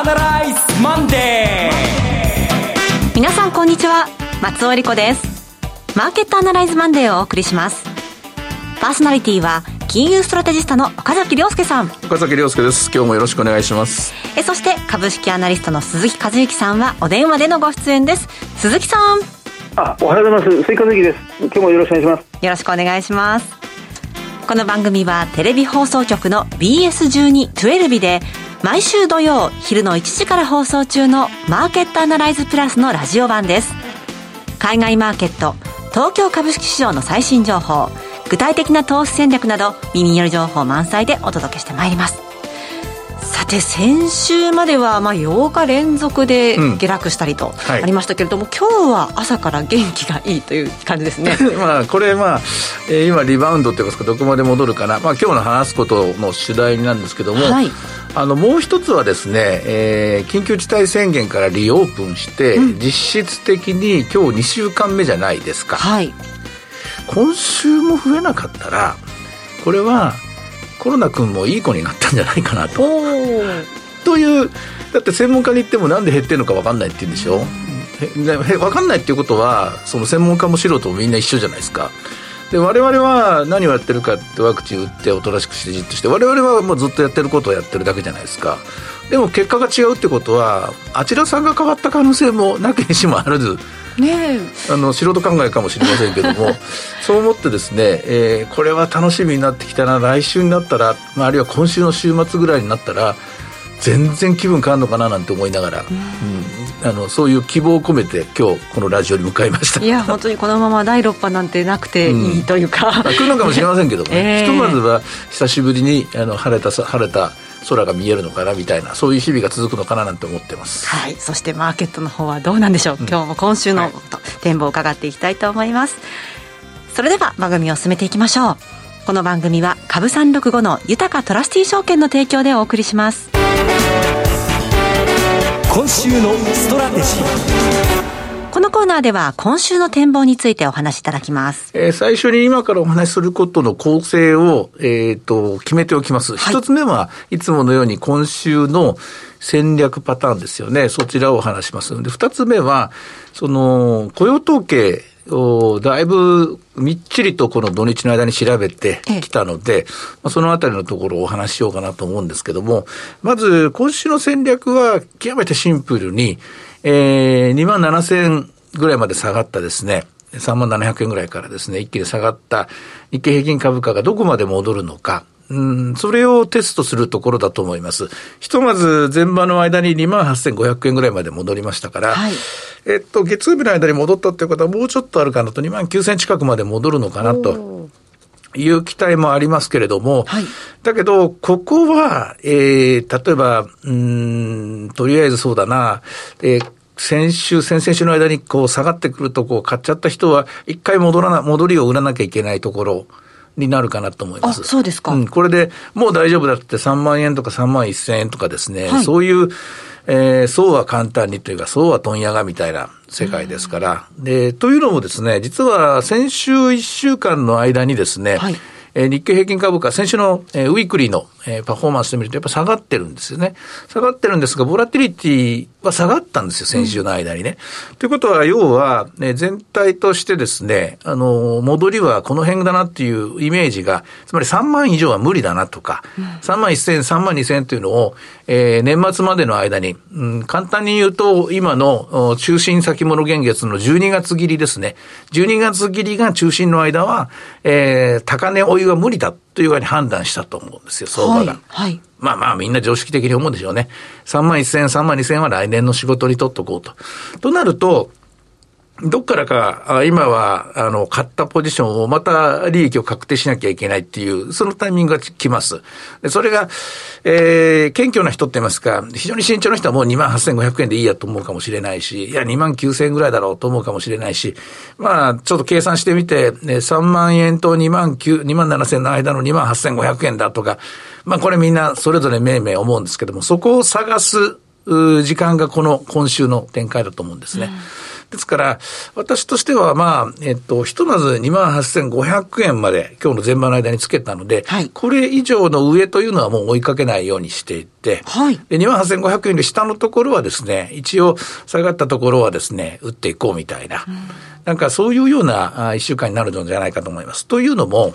アナライズマンデー。皆さんこんにちは。松尾英里子です。マーケットアナライズマンデーをお送りします。パーソナリティは金融ストラテジストの岡崎良介さん。岡崎良介です。今日もよろしくお願いします。えそして株式アナリストの鈴木一之さんはお電話でのご出演です。鈴木さん。あおはようございます。鈴木一之です。今日もよろしくお願いします。よろしくお願いします。この番組はテレビ放送局の BS12-12 で毎週土曜昼の1時から放送中のマーケットアナライズプラスのラジオ版です。海外マーケット東京株式市場の最新情報具体的な投資戦略など耳による情報満載でお届けしてまいります。さて先週まではまあ8日連続で下落したりとありましたけれども、うんはい、今日は朝から元気がいいという感じですね。まあこれまあ、えー、今リバウンドって言いますかどこまで戻るかな、まあ、今日の話すことの主題なんですけども、はい、あのもう一つはですね、えー、緊急事態宣言からリオープンして、うん、実質的に今日2週間目じゃないですか、はい、今週も増えなかったらこれはコロナ君もいい子になったんじゃないかなと。というだって専門家に言ってもなんで減ってるのか分かんないって言うんでしょ、うん、分かんないっていうことはその専門家も素人もみんな一緒じゃないですか。で我々は何をやってるかってワクチン打っておとなしくしてじっとして我々はもうずっとやってることをやってるだけじゃないですか。でも結果が違うってことはあちらさんが変わった可能性もなきにしもあらずねあの素人考えかもしれませんけども そう思ってですね、えー、これは楽しみになってきたな来週になったら、まあ、あるいは今週の週末ぐらいになったら全然気分変わるのかななんて思いながら、うん、あのそういう希望を込めて今日このラジオに向かいました。いや本当にこのまま第6波なんてなくていいというか、うん、来るのかもしれませんけども、ね、えー、ひとまずは久しぶりにあの晴れた晴れた空が見えるのかなみたいなそういう日々が続くのかななんて思ってます。はい。そしてマーケットの方はどうなんでしょう、うん、今日も今週の、はい、展望を伺っていきたいと思います。それでは番組を進めていきましょう。この番組は株三六五の豊トラスティ証券の提供でお送りします今週のストラテジーこのコーナーでは今週の展望についてお話しいただきます。えー、最初に今からお話しすることの構成を、えっ、ー、と、決めておきます。一、はい、つ目はいつものように今週の戦略パターンですよね。そちらをお話しますので、二つ目は、その、雇用統計をだいぶみっちりとこの土日の間に調べてきたので、まあ、そのあたりのところをお話ししようかなと思うんですけども、まず今週の戦略は極めてシンプルに、えー、2万7000ぐらいまで下がったですね、3万700円ぐらいからですね、一気に下がった。日経平均株価がどこまで戻るのか、うん、それをテストするところだと思います。ひとまず前場の間に2万8500円ぐらいまで戻りましたから、はい、えっと、月曜日の間に戻ったっていうことはもうちょっとあるかなと、2万9000近くまで戻るのかなと。いう期待もありますけれども、はい、だけど、ここは、えー、例えば、うん、とりあえずそうだな、えー先週、先々週の間にこう下がってくるとこを買っちゃった人は、一回戻らな、戻りを売らなきゃいけないところになるかなと思います。そうですか。うん、これでもう大丈夫だって3万円とか3万1千円とかですね、はい、そういう、えー、そうは簡単にというか、そうは問屋がみたいな世界ですから。で、というのもですね、実は先週1週間の間にですね、はいえー、日経平均株価、先週の、えー、ウィークリーの、えー、パフォーマンスで見るとやっぱ下がってるんですよね。下がってるんですが、ボラティリティは下がったんですよ、先週の間にね。うん、ということは、要は、ね、全体としてですね、あの、戻りはこの辺だなっていうイメージが、つまり3万以上は無理だなとか、うん、3万1000、3万2000というのを、えー、年末までの間に、うん、簡単に言うと、今の中心先物現月の12月切りですね。12月切りが中心の間は、えー、高値追いは無理だというふうに判断したと思うんですよ、相場が。はい。はい、まあまあみんな常識的に思うんでしょうね。3万1000、3万2000は来年の仕事に取っとこうと。となると、どっからか、今は、あの、買ったポジションをまた利益を確定しなきゃいけないっていう、そのタイミングが来ます。でそれが、えー、謙虚な人って言いますか、非常に慎重な人はもう28,500円でいいやと思うかもしれないし、いや、29,000円ぐらいだろうと思うかもしれないし、まあ、ちょっと計算してみて、ね、3万円と2万9、2万7,000円の間の28,500円だとか、まあ、これみんなそれぞれめいめい思うんですけども、そこを探す、時間がこの今週の展開だと思うんですね。うんですから、私としては、まあ、えっと、ひとまず28,500円まで今日の前場の間につけたので、はい、これ以上の上というのはもう追いかけないようにしていて、はい、で28,500円より下のところはですね、一応下がったところはですね、打っていこうみたいな、うん、なんかそういうような一週間になるのではないかと思います。というのも、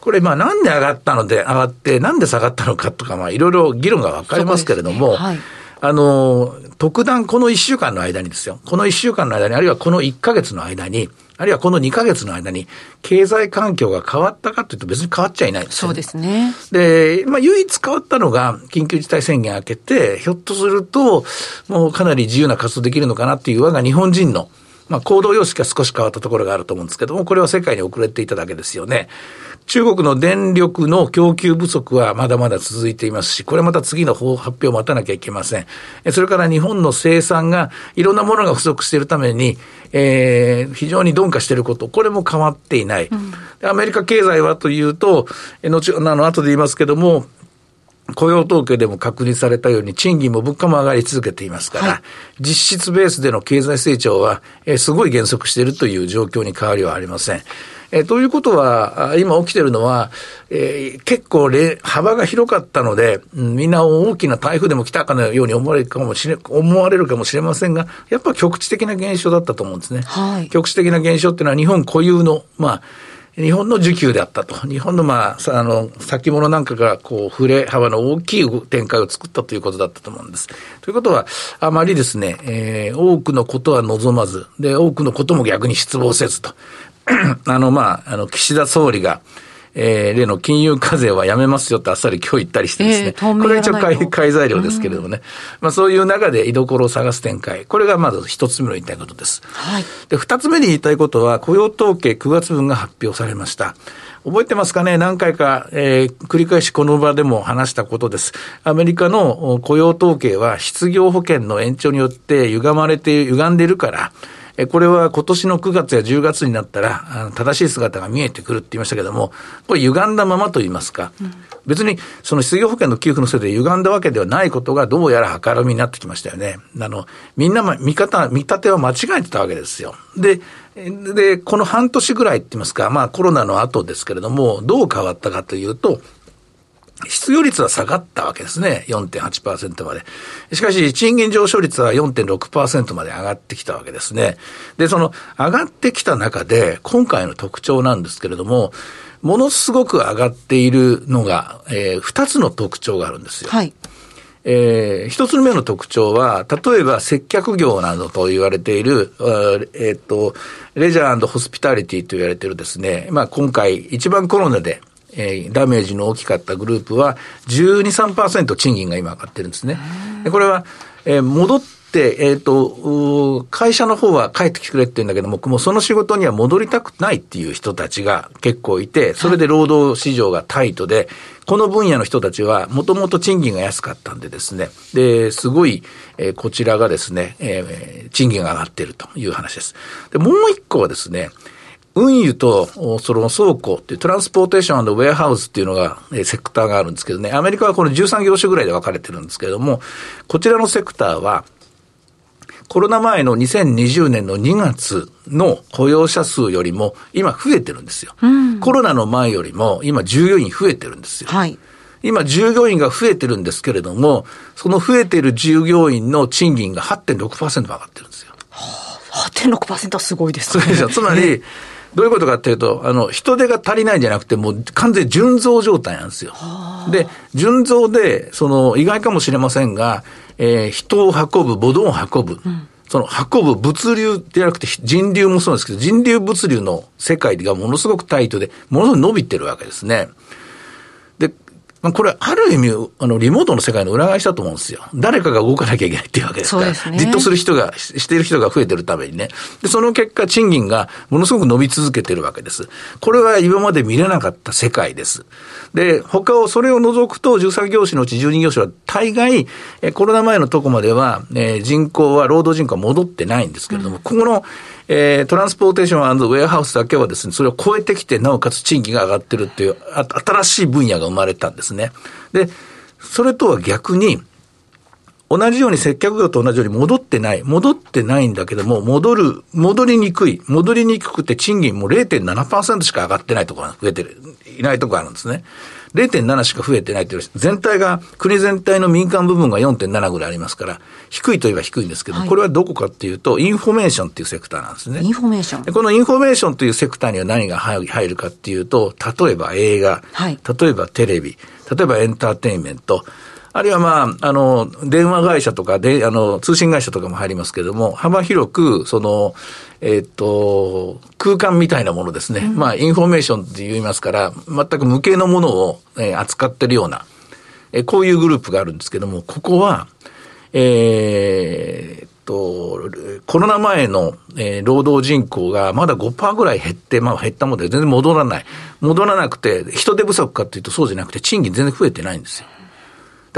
これ、まあ、なんで上がったので、上がって、なんで下がったのかとか、まあ、いろいろ議論が分かりますけれども、ね。はい、あの、特段この1週間の間にですよ、この1週間の間に、あるいはこの1ヶ月の間に、あるいはこの2ヶ月の間に、経済環境が変わったかというと別に変わっちゃいないんですよ、ね、そうですね。で、まあ、唯一変わったのが、緊急事態宣言明けて、ひょっとすると、もうかなり自由な活動できるのかなっていう我が日本人の、まあ、行動様式が少し変わったところがあると思うんですけども、これは世界に遅れていただけですよね。中国の電力の供給不足はまだまだ続いていますし、これまた次の発表を待たなきゃいけません。それから日本の生産がいろんなものが不足しているために、えー、非常に鈍化していること、これも変わっていない。うん、アメリカ経済はというと、後、あの、後で言いますけども、雇用統計でも確認されたように、賃金も物価も上がり続けていますから、はい、実質ベースでの経済成長は、えー、すごい減速しているという状況に変わりはありません。えー、ということは、今起きているのは、えー、結構幅が広かったので、うん、みんな大きな台風でも来たかのように思われるかもしれ、思われるかもしれませんが、やっぱ局地的な現象だったと思うんですね。はい、局地的な現象っていうのは日本固有の、まあ、日本の需給であったと。日本のまあ、あの、先物なんかが、こう、触れ幅の大きい展開を作ったということだったと思うんです。ということは、あまりですね、えー、多くのことは望まず、で、多くのことも逆に失望せずと。あの、まあ、あの、岸田総理が、えー、例の金融課税はやめますよってあっさり今日言ったりしてですね。えー、これは一応買買い材料ですけれどもね。うん、まあそういう中で居所を探す展開。これがまず一つ目の言いたいことです。はい。で、二つ目に言いたいことは、雇用統計9月分が発表されました。覚えてますかね？何回か、えー、繰り返しこの場でも話したことです。アメリカの雇用統計は失業保険の延長によって歪まれて、歪んでいるから、これは今年の9月や10月になったら、正しい姿が見えてくるって言いましたけども、これ歪んだままと言いますか、うん、別にその失業保険の給付のせいで歪んだわけではないことがどうやら計らみになってきましたよね。あの、みんな見方、見立ては間違えてたわけですよ。で、で、この半年ぐらいって言いますか、まあコロナの後ですけれども、どう変わったかというと、失業率は下がったわけですね。4.8%まで。しかし、賃金上昇率は4.6%まで上がってきたわけですね。で、その上がってきた中で、今回の特徴なんですけれども、ものすごく上がっているのが、えー、2つの特徴があるんですよ。はい。えー、一つ目の特徴は、例えば接客業などと言われている、えっ、ー、と、レジャーホスピタリティと言われているですね、まあ今回一番コロナでえー、ダメージの大きかったグループは、12、3%賃金が今上がってるんですね。でこれは、えー、戻って、えっ、ー、と、会社の方は帰ってきてくれって言うんだけども、もうその仕事には戻りたくないっていう人たちが結構いて、それで労働市場がタイトで、この分野の人たちは、もともと賃金が安かったんでですね、で、すごい、えー、こちらがですね、えー、賃金が上がってるという話です。で、もう一個はですね、運輸と、その倉庫っていうトランスポーテーションウェアハウスっていうのが、えセクターがあるんですけどね、アメリカはこの13業種ぐらいで分かれてるんですけれども、こちらのセクターは、コロナ前の2020年の2月の雇用者数よりも今増えてるんですよ。うん、コロナの前よりも今従業員増えてるんですよ。はい。今従業員が増えてるんですけれども、その増えてる従業員の賃金が8.6%上がってるんですよ。はあ、8.6%はすごいですね。そうですよ。つまり、どういうことかっていうと、あの、人手が足りないんじゃなくて、もう完全純増状態なんですよ。で、純増で、その、意外かもしれませんが、えー、人を運ぶ、物を運ぶ。うんその運ぶ物流ではなくて人流もそうですけど、人流物流の世界がものすごくタイトで、ものすごく伸びてるわけですね。これ、ある意味、あの、リモートの世界の裏返しだと思うんですよ。誰かが動かなきゃいけないっていうわけですから。ね、じっとする人が、している人が増えてるためにね。で、その結果、賃金がものすごく伸び続けてるわけです。これは今まで見れなかった世界です。で、他を、それを除くと、13業種のうち12業種は大概、えコロナ前のとこまでは、え人口は、労働人口は戻ってないんですけれども、うん、ここの、えー、トランスポーテーションウェアハウスだけはですね、それを超えてきて、なおかつ賃金が上がってるっていう、新しい分野が生まれたんですね。で、それとは逆に、同じように接客業と同じように戻ってない。戻ってないんだけども、戻る、戻りにくい。戻りにくくて賃金も0.7%しか上がってないところが増えてる、いないところがあるんですね。0.7しか増えてないという全体が、国全体の民間部分が4.7ぐらいありますから、低いといえば低いんですけど、はい、これはどこかっていうと、インフォメーションっていうセクターなんですね。インフォメーション。このインフォメーションというセクターには何が入るかっていうと、例えば映画、はい、例えばテレビ、例えばエンターテインメント、あるいはまあ、あの、電話会社とかで、あの、通信会社とかも入りますけれども、幅広く、その、えっ、と、空間みたいなものですね。うん、まあ、インフォメーションって言いますから、全く無形のものを、えー、扱ってるような、えー、こういうグループがあるんですけども、ここは、えー、と、コロナ前の、えー、労働人口がまだ5%ぐらい減って、まあ減ったもので全然戻らない。戻らなくて、人手不足かっていうとそうじゃなくて、賃金全然増えてないんですよ。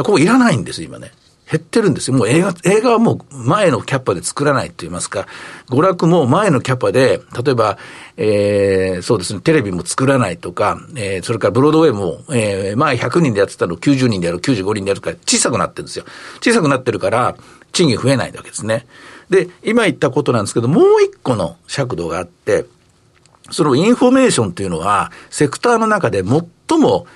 ここいらないんです、今ね。減ってるんですよ。もう映画、映画はもう前のキャパで作らないと言いますか、娯楽も前のキャパで、例えば、えー、そうですね、テレビも作らないとか、えー、それからブロードウェイも、えー、前100人でやってたの90人でやる、95人でやるから小さくなってるんですよ。小さくなってるから、賃金増えないわけですね。で、今言ったことなんですけど、もう一個の尺度があって、そのインフォメーションというのは、セクターの中で最も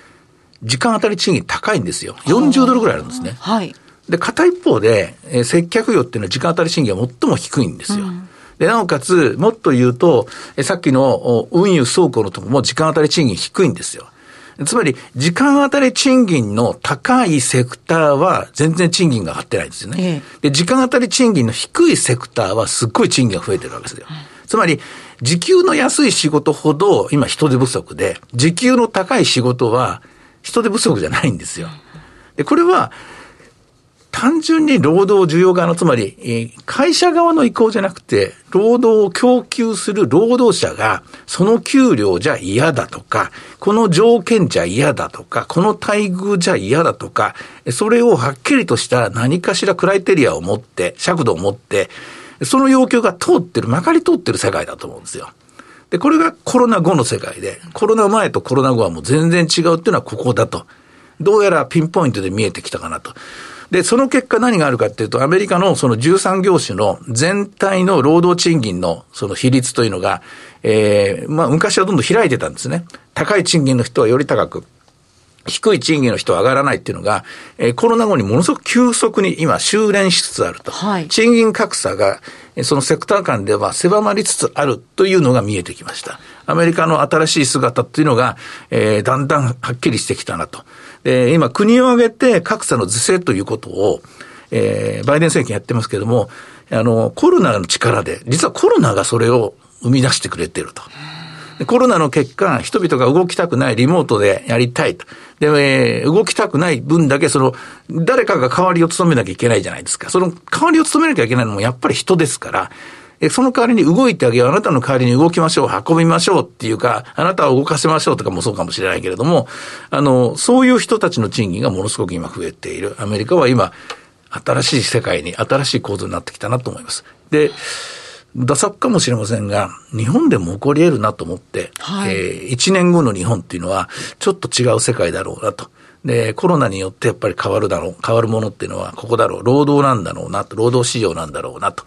時間当たり賃金高いんですよ。40ドルぐらいあるんですね。はい。で、片一方で、えー、接客業っていうのは時間当たり賃金が最も低いんですよ。うん、で、なおかつ、もっと言うと、えー、さっきの運輸倉庫のとこも時間当たり賃金低いんですよ。つまり、時間当たり賃金の高いセクターは全然賃金が上がってないんですよね。ええ、で、時間当たり賃金の低いセクターはすっごい賃金が増えてるわけですよ。つまり、時給の安い仕事ほど今人手不足で、時給の高い仕事は人手不足じゃないんですよ。で、これは、単純に労働需要側の、つまり、会社側の意向じゃなくて、労働を供給する労働者が、その給料じゃ嫌だとか、この条件じゃ嫌だとか、この待遇じゃ嫌だとか、それをはっきりとした何かしらクライテリアを持って、尺度を持って、その要求が通ってる、まかり通ってる世界だと思うんですよ。で、これがコロナ後の世界で、コロナ前とコロナ後はもう全然違うっていうのはここだと。どうやらピンポイントで見えてきたかなと。で、その結果何があるかっていうと、アメリカのその13業種の全体の労働賃金のその比率というのが、ええー、まあ昔はどんどん開いてたんですね。高い賃金の人はより高く、低い賃金の人は上がらないっていうのが、えー、コロナ後にものすごく急速に今修練しつつあると。はい、賃金格差が、そのセクター間では狭まりつつあるというのが見えてきました。アメリカの新しい姿っていうのが、えー、だんだんはっきりしてきたなと。で、今国を挙げて格差の是正ということを、えー、バイデン政権やってますけれども、あの、コロナの力で、実はコロナがそれを生み出してくれてると。コロナの結果、人々が動きたくない、リモートでやりたいと。で、えー、動きたくない分だけ、その、誰かが代わりを務めなきゃいけないじゃないですか。その代わりを務めなきゃいけないのもやっぱり人ですから、え、その代わりに動いてあげよう。あなたの代わりに動きましょう。運びましょうっていうか、あなたを動かせましょうとかもそうかもしれないけれども、あの、そういう人たちの賃金がものすごく今増えている。アメリカは今、新しい世界に、新しい構造になってきたなと思います。で、打作かもしれませんが、日本でも起こり得るなと思って、はい、えー、1年後の日本っていうのは、ちょっと違う世界だろうなと。で、コロナによってやっぱり変わるだろう、変わるものっていうのはここだろう、労働なんだろうなと、労働市場なんだろうなと。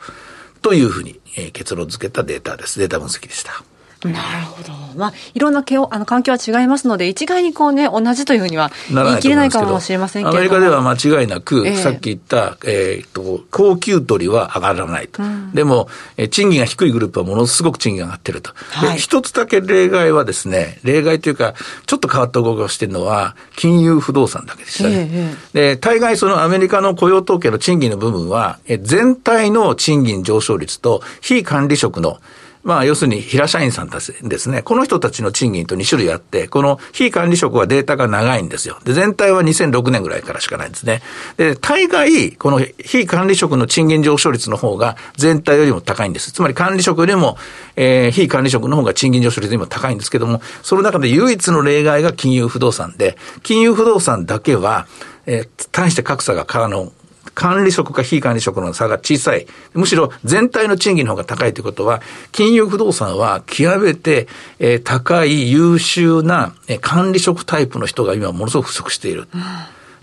というふうに、えー、結論付けたデータです。データ分析でした。なるほど。まあ、いろんなけあの環境は違いますので、一概にこうね、同じというふうには言い切れないかもしれませんけどアメリカでは間違いなく、えー、さっき言った、えー、っと、高給取りは上がらないと。うん、でも、えー、賃金が低いグループはものすごく賃金が上がってると。はい、一つだけ例外はですね、例外というか、ちょっと変わった動きをしてるのは、金融不動産だけでしたね。えー、で、大概そのアメリカの雇用統計の賃金の部分は、え全体の賃金上昇率と非管理職のまあ、要するに平社員さんたちですね。この人たちの賃金と2種類あって、この非管理職はデータが長いんですよ。で、全体は2006年ぐらいからしかないんですね。で、大概、この非管理職の賃金上昇率の方が全体よりも高いんです。つまり管理職よりも、えー、非管理職の方が賃金上昇率よりも高いんですけども、その中で唯一の例外が金融不動産で、金融不動産だけは、えー、対して格差が、あの、管理職か非管理職の差が小さい。むしろ全体の賃金の方が高いということは、金融不動産は極めて、え、高い優秀な、え、管理職タイプの人が今ものすごく不足している。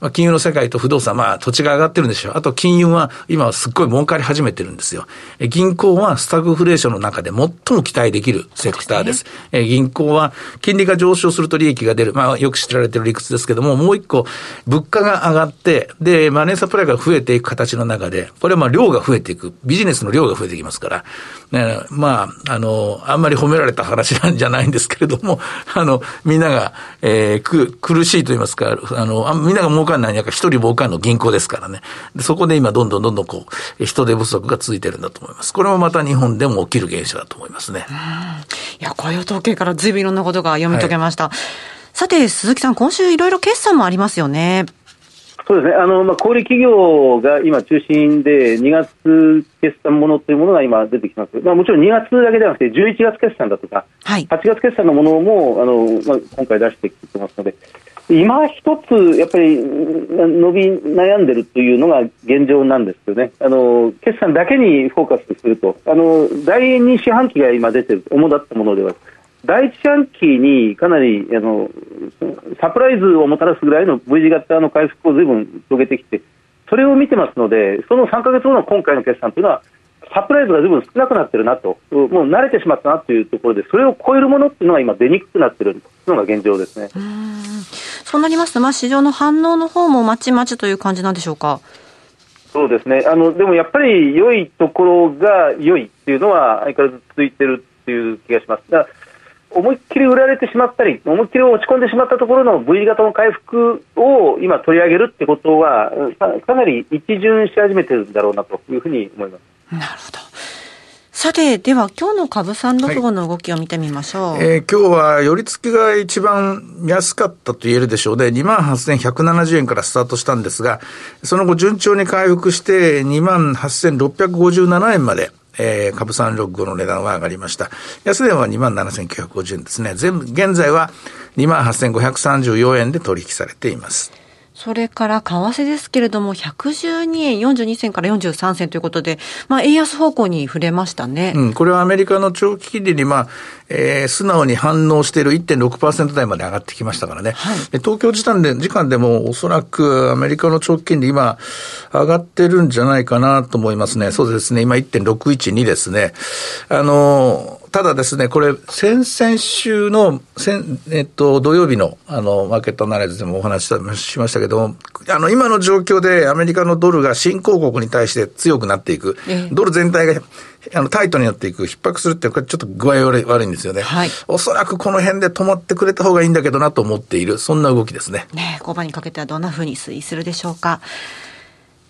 まあ、金融の世界と不動産、まあ、土地が上がってるんでしょう。あと、金融は今はすっごい儲かり始めてるんですよ。え銀行はスタグフレーションの中で最も期待できるセクターです。ですね、え銀行は金利が上昇すると利益が出る。まあ、よく知られてる理屈ですけども、もう一個、物価が上がって、で、マネーサプライが増えていく形の中で、これはまあ量が増えていく。ビジネスの量が増えてきますから、ね、まあ、あの、あんまり褒められた話なんじゃないんですけれども、あの、みんなが、えー、く、苦しいと言いますか、あの、あみんなが儲かんない中、一人儲かんの銀行ですからね。でそこで今、どんどんどんどんこう、人手不足が続いてるんだと思います。これもまた日本でも起きる現象だと思いますね。いや、雇用統計からずいぶんいろんなことが読み解けました。はい、さて、鈴木さん、今週いろいろ決算もありますよね。そうですね、あのまあ、小売企業が今、中心で、2月決算ものというものが今、出てきます、まあ、もちろん2月だけではなくて、11月決算だとか、はい、8月決算のものもあの、まあ、今回出してきてますので、今一つ、やっぱり伸び悩んでるというのが現状なんですよね、あの決算だけにフォーカスすると、あの第2四半期が今出てる、主だったものでは、第一四半期にかなりあのサプライズをもたらすぐらいの V 字型の回復をずいぶん遂げてきて、それを見てますので、その3か月後の今回の決算というのは、サプライズがずいぶん少なくなってるなと、もう慣れてしまったなというところで、それを超えるものっていうのが今、出にくくなってるのが現状ですね。そうなりますと、まあ、市場の反応の方もまちまちという感じなんでしょうか？そうですねあのでもやっぱり良いところが良いっていうのは相変わらず続いてるっていう気がします。だ思いっきり売られてしまったり、思いっきり落ち込んでしまったところの V 型の回復を今取り上げるってことは、かなり一巡し始めてるんだろうなというふうに思います。なるほど。さて、では今日の株三六五の動きを見てみましょう。はい、えー、今日は寄り付きが一番安かったと言えるでしょうね。28,170円からスタートしたんですが、その後順調に回復して28,657円までえー、株365の値段は上がりました。安値は27,950円ですね。全部、現在は28,534円で取引されています。それから為替ですけれども、112円42銭から43銭ということで、まあ、円安方向に触れましたね。うん、これはアメリカの長期金利に、まあ、えー、素直に反応している1.6%台まで上がってきましたからね。はい、東京時間で、時間でもおそらくアメリカの長期金利今、上がってるんじゃないかなと思いますね。そうですね。今1.612ですね。あの、ただですね、これ、先々週の、先えっと、土曜日の、あの、マーケットアナライズでもお話ししましたけども、あの、今の状況でアメリカのドルが新興国に対して強くなっていく、えドル全体が、あの、タイトになっていく、逼迫するって、これちょっと具合悪い悪いんですよね。はい。おそらくこの辺で止まってくれた方がいいんだけどなと思っている、そんな動きですね。ね5番にかけてはどんなふうに推移するでしょうか。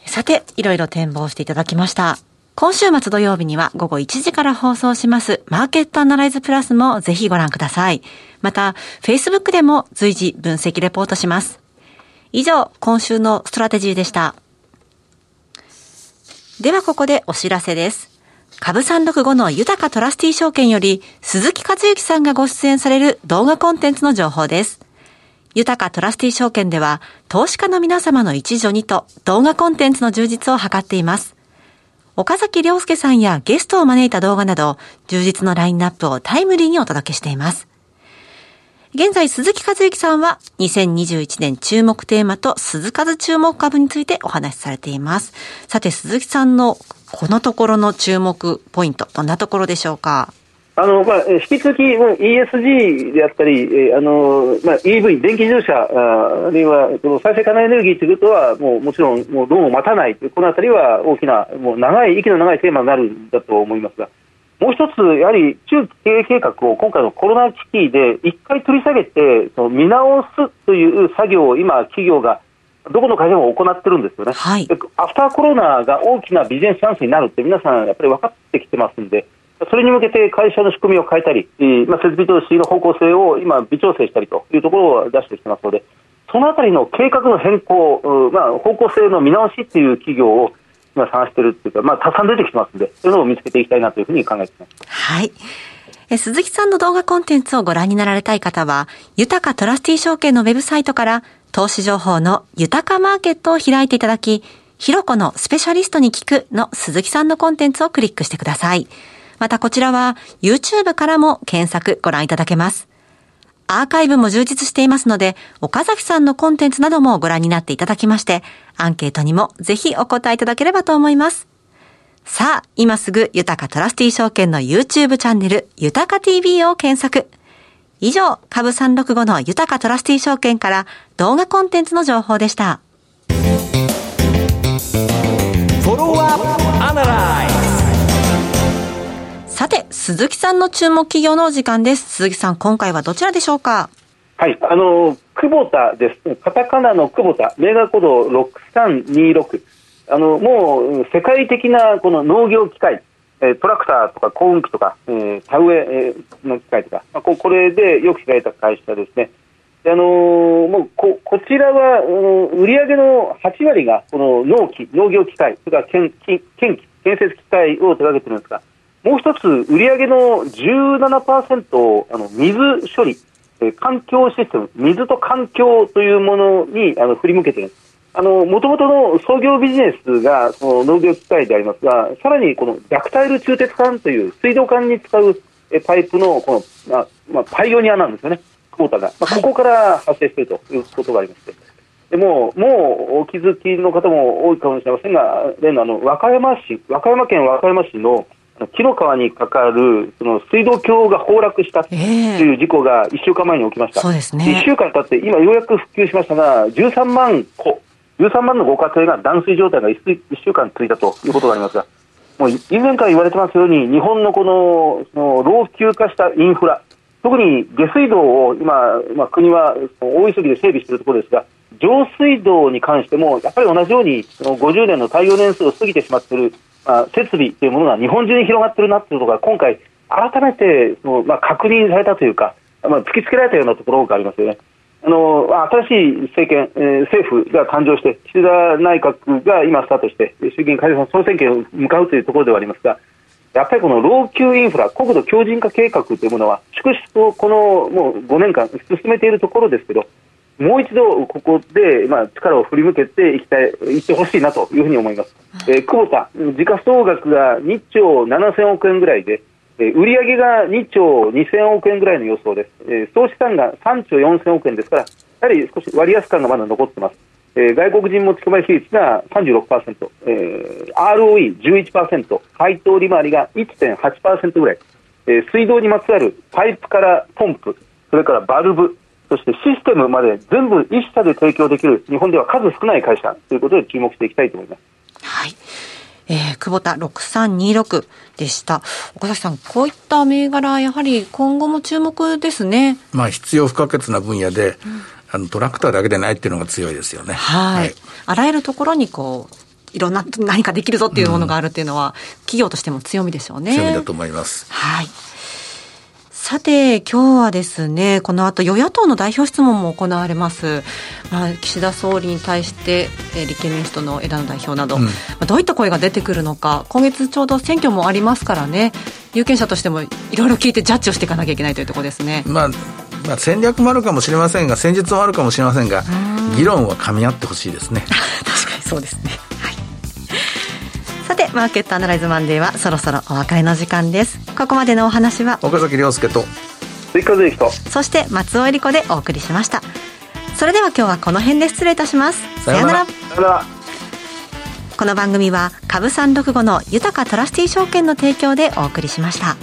さて、いろいろ展望していただきました。今週末土曜日には午後1時から放送しますマーケットアナライズプラスもぜひご覧ください。また、Facebook でも随時分析レポートします。以上、今週のストラテジーでした。ではここでお知らせです。株365の豊かトラスティ証券より鈴木和之さんがご出演される動画コンテンツの情報です。豊かトラスティ証券では投資家の皆様の一助にと動画コンテンツの充実を図っています。岡崎良介さんやゲストを招いた動画など、充実のラインナップをタイムリーにお届けしています。現在、鈴木和之さんは2021年注目テーマと鈴数注目株についてお話しされています。さて、鈴木さんのこのところの注目ポイント、どんなところでしょうか？あのまあ、引き続き ESG であったり、あのまあ、EV、電気自動車、あるいはその再生可能エネルギーということは、もうもちろん、もうどうも待たない、このあたりは大きな、もう長い、息の長いテーマになるんだと思いますが、もう一つ、やはり中期経営計画を今回のコロナ危機で一回取り下げて、その見直すという作業を今、企業がどこの会社も行ってるんですよね、はい、アフターコロナが大きなビジネスチャンスになるって皆さんやっぱり分かってきてますんで、それに向けて会社の仕組みを変えたり、まあ、設備投資の方向性を今、微調整したりというところを出してきてますので、そのあたりの計画の変更、まあ、方向性の見直しっていう企業を今探してるっていうか、まあ、たくさん出てきてますんで、そういうのを見つけていきたいなというふうに考えています。はい。え鈴木さんの動画コンテンツをご覧になられたい方は、豊かトラスティ証券のウェブサイトから、投資情報の豊かマーケットを開いていただき、ひろこのスペシャリストに聞くの鈴木さんのコンテンツをクリックしてください。またこちらは YouTube からも検索ご覧いただけます。アーカイブも充実していますので、岡崎さんのコンテンツなどもご覧になっていただきまして、アンケートにもぜひお答えいただければと思います。さあ、今すぐ、豊かトラスティ証券の YouTube チャンネル、豊か TV を検索。以上、株365の豊かトラスティ証券から動画コンテンツの情報でした。フォロワーアナライさて、鈴木さんの注目企業のお時間です。鈴木さん、今回はどちらでしょうか？はい、あの、久保田です。カタカナの久保田、メガコド6326。あの、もう世界的なこの農業機械、えトラクターとか耕運機とか、えー、田植えの機械とか、まあ、ここれでよく知られた会社ですね。あのー、もうここちらは、うん、売上の8割がこの農機、農業機械、それから建建建建設機械を手掛けてるんですが、もう一つ、売上の17%をあの水処理、え環境システム、水と環境というものにあの振り向けているもともとの創業ビジネスがその農業機械でありますが、さらにこのダクタイル中鉄管という水道管に使うパイプのこの、まあまあ、パイオニアなんですよね、クォータが、まあ、ここから発生しているということがありまして、でももうお気づきの方も多いかもしれませんが、例のあの和歌山市、和歌山県和歌山市の紀の川にかかるその水道橋が崩落したという事故が1週間前に起きました、そうですね、1週間経って、今、ようやく復旧しましたが、13万戸、13万のご家庭が断水状態が 1, 1週間続いたということがありますが、もう以前から言われてますように、日本のこのその老朽化したインフラ、特に下水道を今、まあ、国は大急ぎで整備しているところですが、上水道に関しても、やっぱり同じように、その50年の耐用年数を過ぎてしまっている、まあ、設備というものが日本中に広がっているなということが、今回、改めてその、まあ、確認されたというか、まあ、突きつけられたようなところがありますよね。あの新しい政権、えー、政府が誕生して、岸田内閣が今スタートして、衆議院解散総選挙に向かうというところではありますが、やっぱりこの老朽インフラ、国土強靭化計画というものは、粛々とこのもう5年間進めているところですけど、もう一度ここで、まあ、力を振り向けていきたい、いってほしいなというふうに思います。えー、久保田、時価総額が2兆7000億円ぐらいで、えー、売上が2兆2000億円ぐらいの予想です。えー、総資産が3兆4000億円ですから、やはり少し割安感がまだ残ってます。えー、外国人持ち込み比率が36%、えー、ROE11%、配当利回りが1.8%ぐらい、えー、水道にまつわるパイプからポンプ、それからバルブ、そしてシステムまで全部一社で提供できる日本では数少ない会社ということで注目していきたいと思います。はい。えー、久保田6326でした。岡崎さん、こういった銘柄、やはり今後も注目ですね。まあ、必要不可欠な分野で、うん、あのトラクターだけでないっていうのが強いですよね。はいはい、あらゆるところにこう、いろんな何かできるぞっていうものがあるっていうのは、うん、企業としても強みでしょうね。強みだと思います。はい。さて、今日はですね、この後与野党の代表質問も行われます。まあ、岸田総理に対して、えー、立憲民主党の枝野代表など、うん、まあ、どういった声が出てくるのか、今月ちょうど選挙もありますからね、有権者としてもいろいろ聞いてジャッジをしていかなきゃいけないというところですね。まあまあ、戦略もあるかもしれませんが、戦術もあるかもしれませんが、議論は噛み合ってほしいですね。確かにそうですね。さてマーケットアナライズマンデーはそろそろお別れの時間です。ここまでのお話は岡崎亮介と追加税と。そして松尾恵里子でお送りしました。それでは今日はこの辺で失礼いたします。さようなら。この番組は株三六五の豊かトラスティ証券の提供でお送りしました。